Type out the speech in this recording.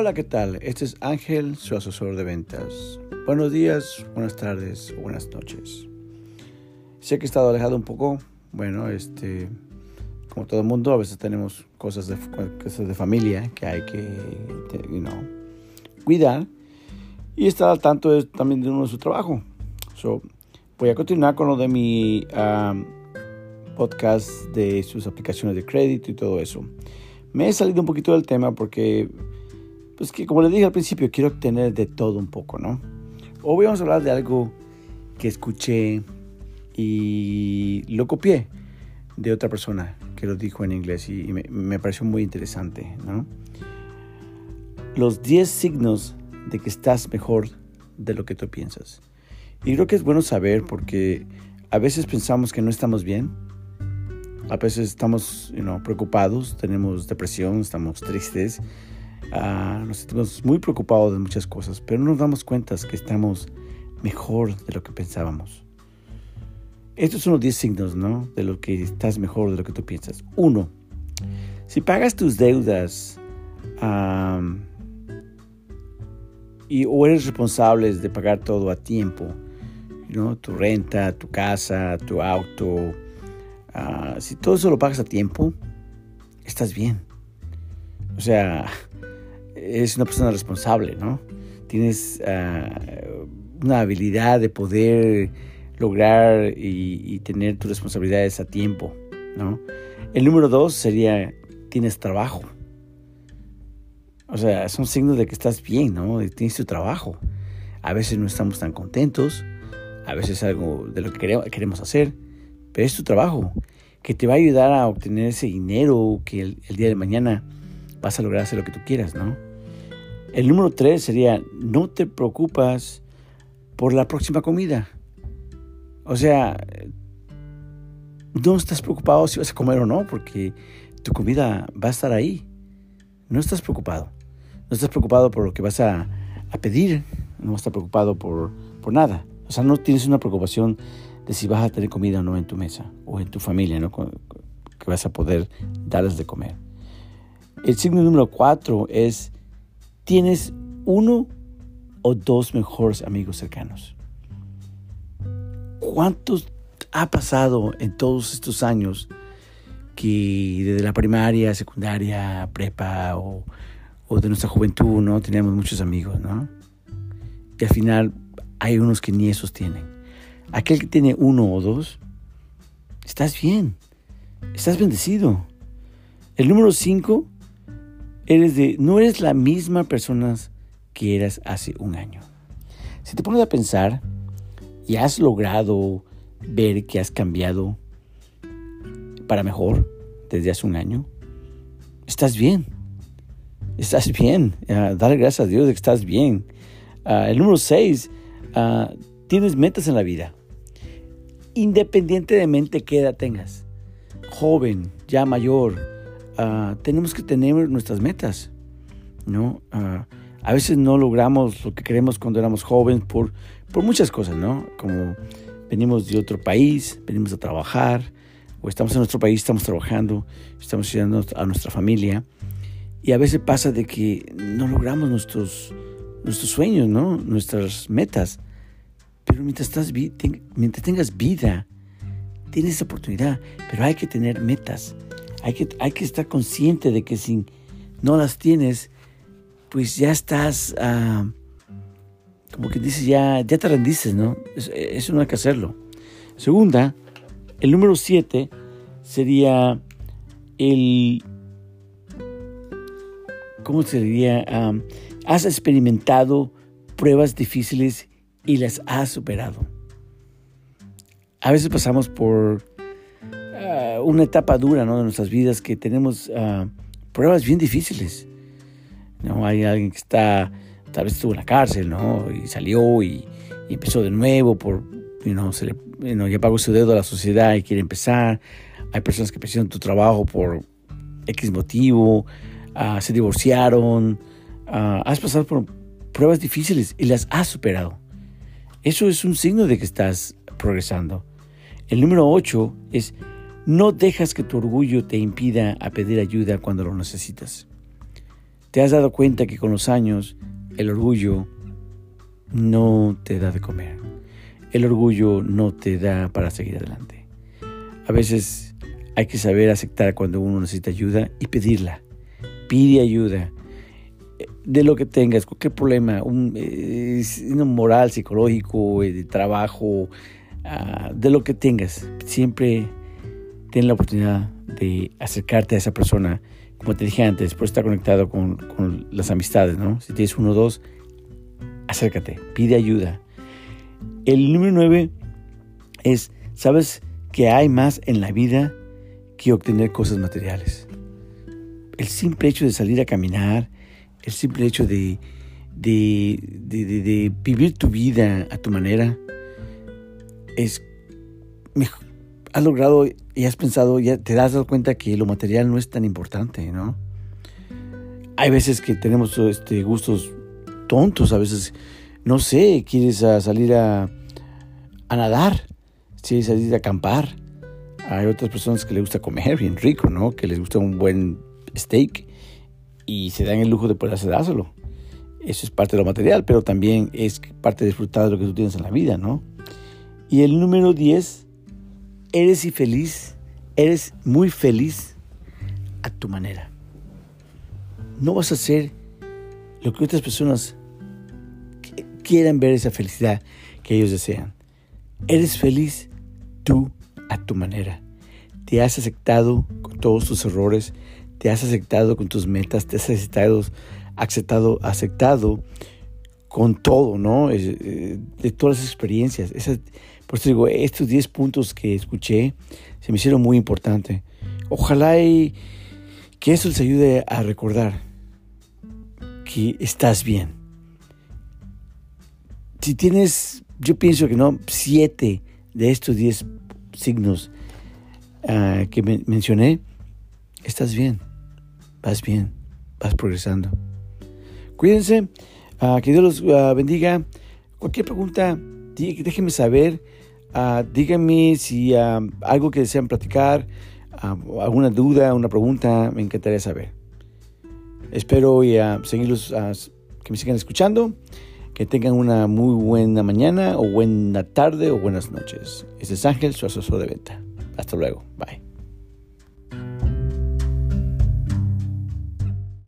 Hola, ¿qué tal? Este es Ángel, su asesor de ventas. Buenos días, buenas tardes buenas noches. Sé que he estado alejado un poco. Bueno, este, como todo el mundo, a veces tenemos cosas de, cosas de familia que hay que you know, cuidar y estar al tanto también de uno de su trabajo. So, voy a continuar con lo de mi um, podcast de sus aplicaciones de crédito y todo eso. Me he salido un poquito del tema porque, pues que como les dije al principio, quiero tener de todo un poco, ¿no? Hoy vamos a hablar de algo que escuché y lo copié de otra persona que lo dijo en inglés y, me, me, pareció muy interesante, ¿no? Los 10 signos de que estás mejor de lo que tú piensas. Y creo que es bueno saber porque a veces pensamos que no estamos bien a veces estamos preocupados, tenemos depresión, estamos tristes, uh, nos sentimos muy preocupados de muchas cosas, pero no nos damos cuenta que estamos mejor de lo que pensábamos. Estos son los 10 signos, ¿no? De lo que estás mejor de lo que tú piensas. Uno, si pagas tus deudas y, o eres responsable de pagar todo a tiempo, ¿no? tu renta, tu casa, tu auto, Ah, si todo eso lo pagas a tiempo, estás bien. O sea, eres una persona responsable, ¿no? Tienes ah, una habilidad de poder lograr y, tener tus responsabilidades a tiempo, ¿no? El número dos sería, tienes trabajo. O sea, son signos de que estás bien, ¿no? Tienes tu trabajo. A veces no estamos tan contentos, a veces es algo de lo que queremos hacer, pero es tu trabajo que te va a ayudar a obtener ese dinero que el, día de mañana vas a lograr hacer lo que tú quieras, ¿no? El número tres sería, no te preocupas por la próxima comida. O sea, no estás preocupado si vas a comer o no, porque tu comida va a estar ahí. No estás preocupado. No estás preocupado por lo que vas a, a pedir. No estás preocupado por, por nada. O sea, no tienes una preocupación de si vas a tener comida o no en tu mesa o en tu familia, ¿no? que vas a poder darles de comer. El signo número cuatro es, tienes uno o dos mejores amigos cercanos. ¿Cuántos ha pasado en todos estos años que desde la primaria, secundaria, prepa o, de nuestra juventud, ¿no? Teníamos muchos amigos, ¿no? Y al final hay unos que ni esos tienen. Aquel que tiene uno o dos, estás bien, estás bendecido. El número cinco, eres de, no eres la misma persona que eras hace un año. Si te pones a pensar y has logrado ver que has cambiado para mejor desde hace un año, estás bien. Estás bien. dale gracias a Dios de que estás bien. Ah, el número seis, ah, tienes metas en la vida independientemente de qué edad tengas, joven, ya mayor, ah, tenemos que tener nuestras metas, ¿no? Ah, a veces no logramos lo que queremos cuando éramos jóvenes por, por muchas cosas, ¿no? Como venimos de otro país, venimos a trabajar, o estamos en nuestro país, estamos trabajando, estamos ayudando a nuestra familia, y a veces pasa de que no logramos nuestros, nuestros sueños, ¿no? Nuestras metas. Pero mientras, estás, mientras tengas vida, tienes oportunidad, pero hay que tener metas. Hay que, hay que estar consciente de que si no las tienes, pues ya estás, ah, como que dices, ya, ya te rendiste, ¿no? Eso no hay que hacerlo. Segunda, el número siete sería el, ¿cómo se diría? Ah, has experimentado pruebas difíciles y las has superado. A veces pasamos por una etapa dura ¿no? de nuestras vidas que tenemos ah, pruebas bien difíciles. ¿no? Hay alguien que está, tal vez estuvo en la cárcel ¿no? y salió y, empezó de nuevo por, you se le, ya pagó su dedo a la sociedad y quiere empezar. Hay personas que perdieron tu trabajo por X motivo, ah, se divorciaron. has pasado por pruebas difíciles y las has superado. Eso es un signo de que estás progresando. El número 8 es no dejas que tu orgullo te impida a pedir ayuda cuando lo necesitas. te has dado cuenta que con los años el orgullo no te da de comer. El orgullo no te da para seguir adelante. A veces hay que saber aceptar cuando uno necesita ayuda y pedirla. Pide ayuda de lo que tengas, cualquier problema, un, moral, psicológico, eh, de trabajo, ah, de lo que tengas, siempre ten la oportunidad de acercarte a esa persona, como te dije antes, por estar conectado con, las amistades, ¿no? Si tienes uno o dos, acércate, pide ayuda. El número nueve es, ¿sabes que hay más en la vida que obtener cosas materiales? El simple hecho de salir a caminar, el simple hecho de, de, vivir tu vida a tu manera, es, has logrado y has pensado, ya te dado cuenta que lo material no es tan importante, ¿no? Hay veces que tenemos este, gustos tontos, a veces, no sé, quieres salir a, a nadar, quieres salir a acampar. Hay otras personas que les gusta comer bien rico, ¿no? Que les gusta un buen steak y se dan el lujo de poder dárselo. Eso es parte de lo material, pero también es parte de disfrutar de lo que tú tienes en la vida, ¿no? Y el número 10, eres y feliz, eres muy feliz a tu manera. No vas a hacer lo que otras personas quieran ver esa felicidad que ellos desean. Eres feliz tú a tu manera. Te has aceptado con todos tus errores, te has aceptado con tus metas, te has aceptado, aceptado, aceptado con todo, ¿no? Eh, de todas las experiencias. Por eso digo, estos 10 puntos que escuché se me hicieron muy importantes. Ojalá y que eso les ayude a recordar que estás bien. Si tienes, yo pienso que no, siete de estos 10 signos ah, que mencioné, estás bien vas bien, vas progresando. Cuídense, uh, que Dios los ah, bendiga. Cualquier pregunta, déjenme saber. Uh, díganme si algo que desean platicar, alguna duda, una pregunta, me encantaría saber. Espero y, seguirlos, que me sigan escuchando, que tengan una muy buena mañana o buena tarde o buenas noches. Este es Ángel, su asesor de venta. Hasta luego. Bye.